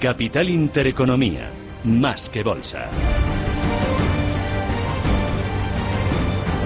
Capital Intereconomía, más que bolsa.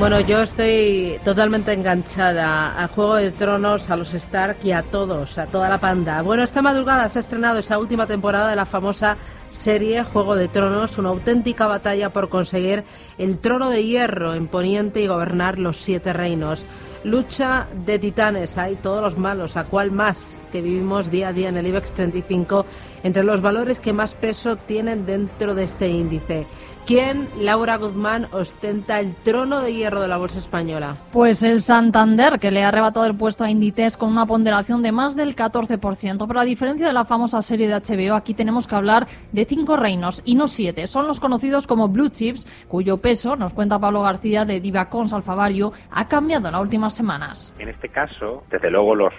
Bueno, yo estoy totalmente enganchada a Juego de Tronos, a los Stark y a todos, a toda la panda. Bueno, esta madrugada se ha estrenado esa última temporada de la famosa serie Juego de Tronos, una auténtica batalla por conseguir el trono de hierro en Poniente y gobernar los siete reinos. Lucha de titanes, hay todos los malos, a cuál más que vivimos día a día en el IBEX 35, entre los valores que más peso tienen dentro de este índice. ¿Quién, Laura Guzmán, ostenta el trono de hierro de la bolsa española? Pues el Santander, que le ha arrebatado el puesto a Inditex con una ponderación de más del 14%. Pero a diferencia de la famosa serie de HBO, aquí tenemos que hablar de cinco reinos y no siete. Son los conocidos como Blue Chips, cuyo peso, nos cuenta Pablo García de Divacons Alfavario, ha cambiado en las últimas semanas. En este caso, desde luego los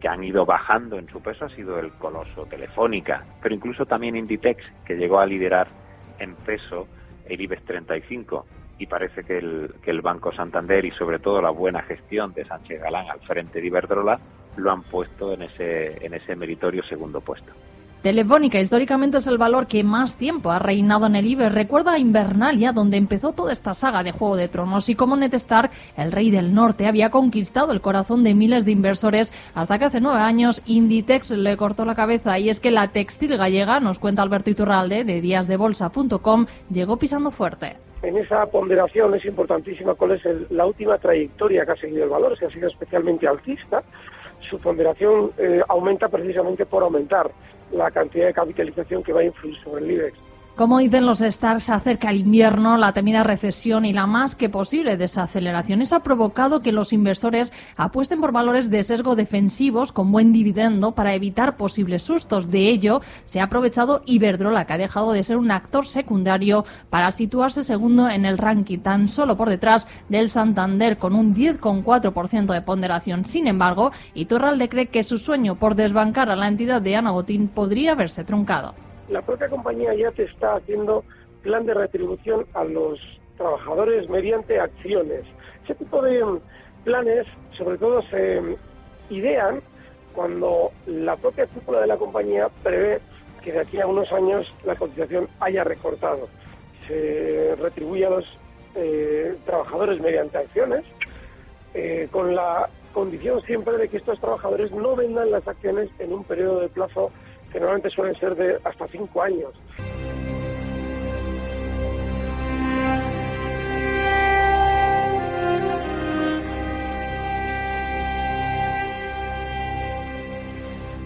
que han ido bajando en su peso ha sido el coloso Telefónica, pero incluso también Inditex, que llegó a liderar en peso el IBEX 35 y parece que el, que el Banco Santander y sobre todo la buena gestión de Sánchez Galán al frente de Iberdrola lo han puesto en ese, en ese meritorio segundo puesto. Telefónica históricamente es el valor que más tiempo ha reinado en el IBEX. Recuerda a Invernalia, donde empezó toda esta saga de Juego de Tronos y como Ned Stark, el rey del norte, había conquistado el corazón de miles de inversores hasta que hace nueve años Inditex le cortó la cabeza. Y es que la textil gallega, nos cuenta Alberto Iturralde de díasdebolsa.com, llegó pisando fuerte en esa ponderación es importantísima cuál es la última trayectoria que ha seguido el valor, si ha sido especialmente alcista. Su ponderación eh, aumenta precisamente por aumentar la cantidad de capitalización que va a influir sobre el IBEX. Como dicen los stars, acerca el invierno, la temida recesión y la más que posible desaceleración. Eso ha provocado que los inversores apuesten por valores de sesgo defensivos con buen dividendo para evitar posibles sustos. De ello, se ha aprovechado Iberdrola, que ha dejado de ser un actor secundario para situarse segundo en el ranking, tan solo por detrás del Santander, con un 10,4% de ponderación. Sin embargo, Iturralde cree que su sueño por desbancar a la entidad de Ana Botín podría haberse truncado la propia compañía ya te está haciendo plan de retribución a los trabajadores mediante acciones. Ese tipo de planes, sobre todo, se idean cuando la propia cúpula de la compañía prevé que de aquí a unos años la cotización haya recortado. Se retribuye a los eh, trabajadores mediante acciones, eh, con la condición siempre de que estos trabajadores no vendan las acciones en un periodo de plazo que normalmente suelen ser de hasta cinco años.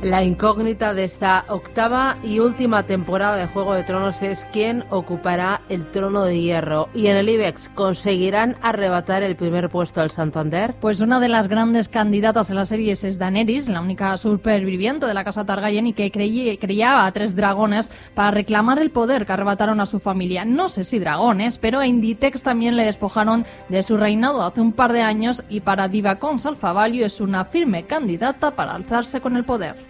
La incógnita de esta octava y última temporada de Juego de Tronos es quién ocupará el trono de hierro. ¿Y en el IBEX conseguirán arrebatar el primer puesto al Santander? Pues una de las grandes candidatas en la serie es Daenerys, la única superviviente de la casa Targaryen y que creía, a tres dragones para reclamar el poder que arrebataron a su familia. No sé si dragones, pero a Inditex también le despojaron de su reinado hace un par de años y para Divacons Alfavalio es una firme candidata para alzarse con el poder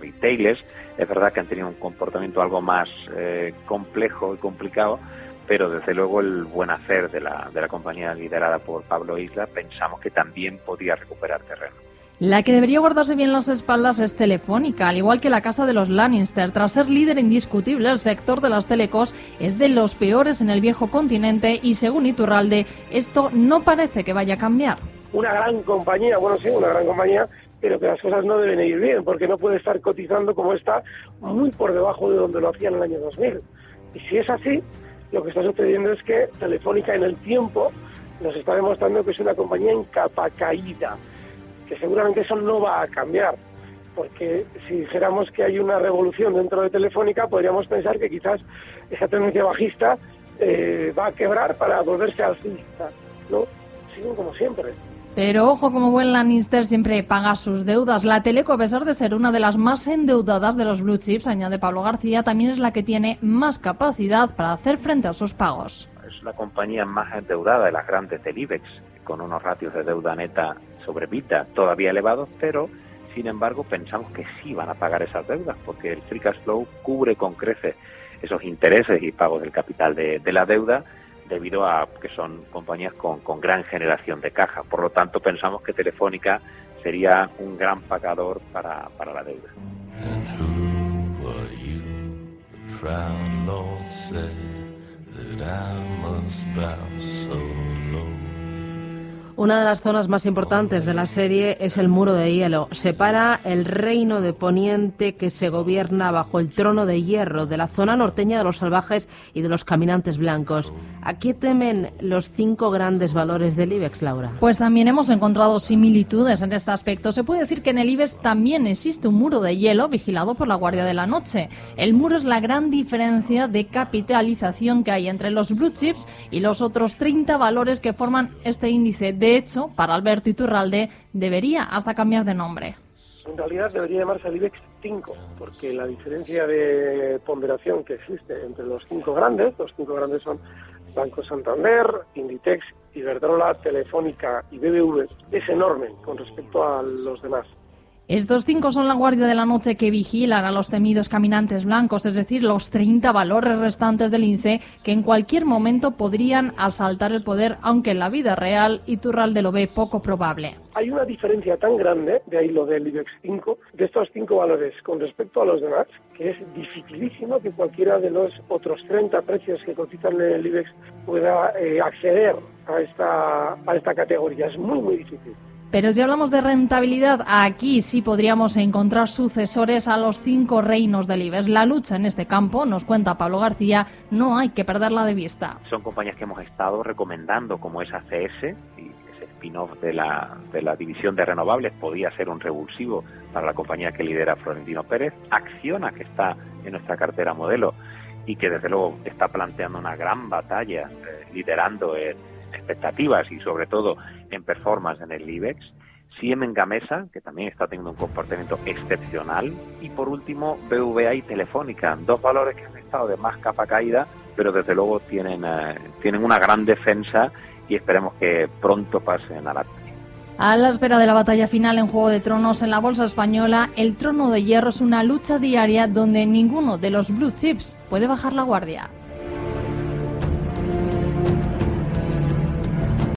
retailers. Es verdad que han tenido un comportamiento algo más eh, complejo y complicado, pero desde luego el buen hacer de la, de la compañía liderada por Pablo Isla pensamos que también podía recuperar terreno. La que debería guardarse bien las espaldas es Telefónica, al igual que la casa de los Lannister. Tras ser líder indiscutible, el sector de las telecos es de los peores en el viejo continente y, según Iturralde, esto no parece que vaya a cambiar. Una gran compañía, bueno, sí, una gran compañía, pero que las cosas no deben ir bien, porque no puede estar cotizando como está muy por debajo de donde lo hacía en el año 2000. Y si es así, lo que está sucediendo es que Telefónica en el tiempo nos está demostrando que es una compañía en capa caída, que seguramente eso no va a cambiar, porque si dijéramos que hay una revolución dentro de Telefónica, podríamos pensar que quizás esa tendencia bajista eh, va a quebrar para volverse alcista, ¿no? Siguen como siempre. Pero ojo, como buen Lannister siempre paga sus deudas. La Teleco, a pesar de ser una de las más endeudadas de los blue chips, añade Pablo García, también es la que tiene más capacidad para hacer frente a sus pagos. Es la compañía más endeudada de las grandes del IBEX, con unos ratios de deuda neta sobre vida todavía elevados, pero sin embargo pensamos que sí van a pagar esas deudas, porque el free cash flow cubre con creces esos intereses y pagos del capital de la deuda debido a que son compañías con, con gran generación de caja. Por lo tanto, pensamos que Telefónica sería un gran pagador para, para la deuda. proud Lord said that I must bow so. Una de las zonas más importantes de la serie es el muro de hielo. Separa el reino de Poniente que se gobierna bajo el trono de hierro de la zona norteña de los salvajes y de los caminantes blancos. ¿A qué temen los cinco grandes valores del IBEX, Laura? Pues también hemos encontrado similitudes en este aspecto. Se puede decir que en el IBEX también existe un muro de hielo vigilado por la Guardia de la Noche. El muro es la gran diferencia de capitalización que hay entre los blue chips y los otros 30 valores que forman este índice de de hecho, para Alberto Iturralde, debería hasta cambiar de nombre. En realidad debería llamarse el IBEX 5, porque la diferencia de ponderación que existe entre los cinco grandes, los cinco grandes son Banco Santander, Inditex, Iberdrola, Telefónica y BBV, es enorme con respecto a los demás. Estos cinco son la guardia de la noche que vigilan a los temidos caminantes blancos, es decir, los 30 valores restantes del INCE que en cualquier momento podrían asaltar el poder, aunque en la vida real Iturralde lo ve poco probable. Hay una diferencia tan grande, de ahí lo del IBEX 5, de estos cinco valores con respecto a los demás, que es dificilísimo que cualquiera de los otros 30 precios que cotizan en el IBEX pueda eh, acceder a esta, a esta categoría. Es muy, muy difícil. Pero si hablamos de rentabilidad, aquí sí podríamos encontrar sucesores a los cinco reinos del IBEX. La lucha en este campo, nos cuenta Pablo García, no hay que perderla de vista. Son compañías que hemos estado recomendando como es ACS y ese spin-off de la, de la división de renovables podía ser un revulsivo para la compañía que lidera Florentino Pérez. Acciona, que está en nuestra cartera modelo y que desde luego está planteando una gran batalla eh, liderando expectativas y sobre todo en performance en el IBEX. Siemens Gamesa, que también está teniendo un comportamiento excepcional. Y por último, BVA y Telefónica, dos valores que han estado de más capa caída, pero desde luego tienen, eh, tienen una gran defensa y esperemos que pronto pasen a la a la espera de la batalla final en Juego de Tronos en la Bolsa Española, el trono de hierro es una lucha diaria donde ninguno de los blue chips puede bajar la guardia.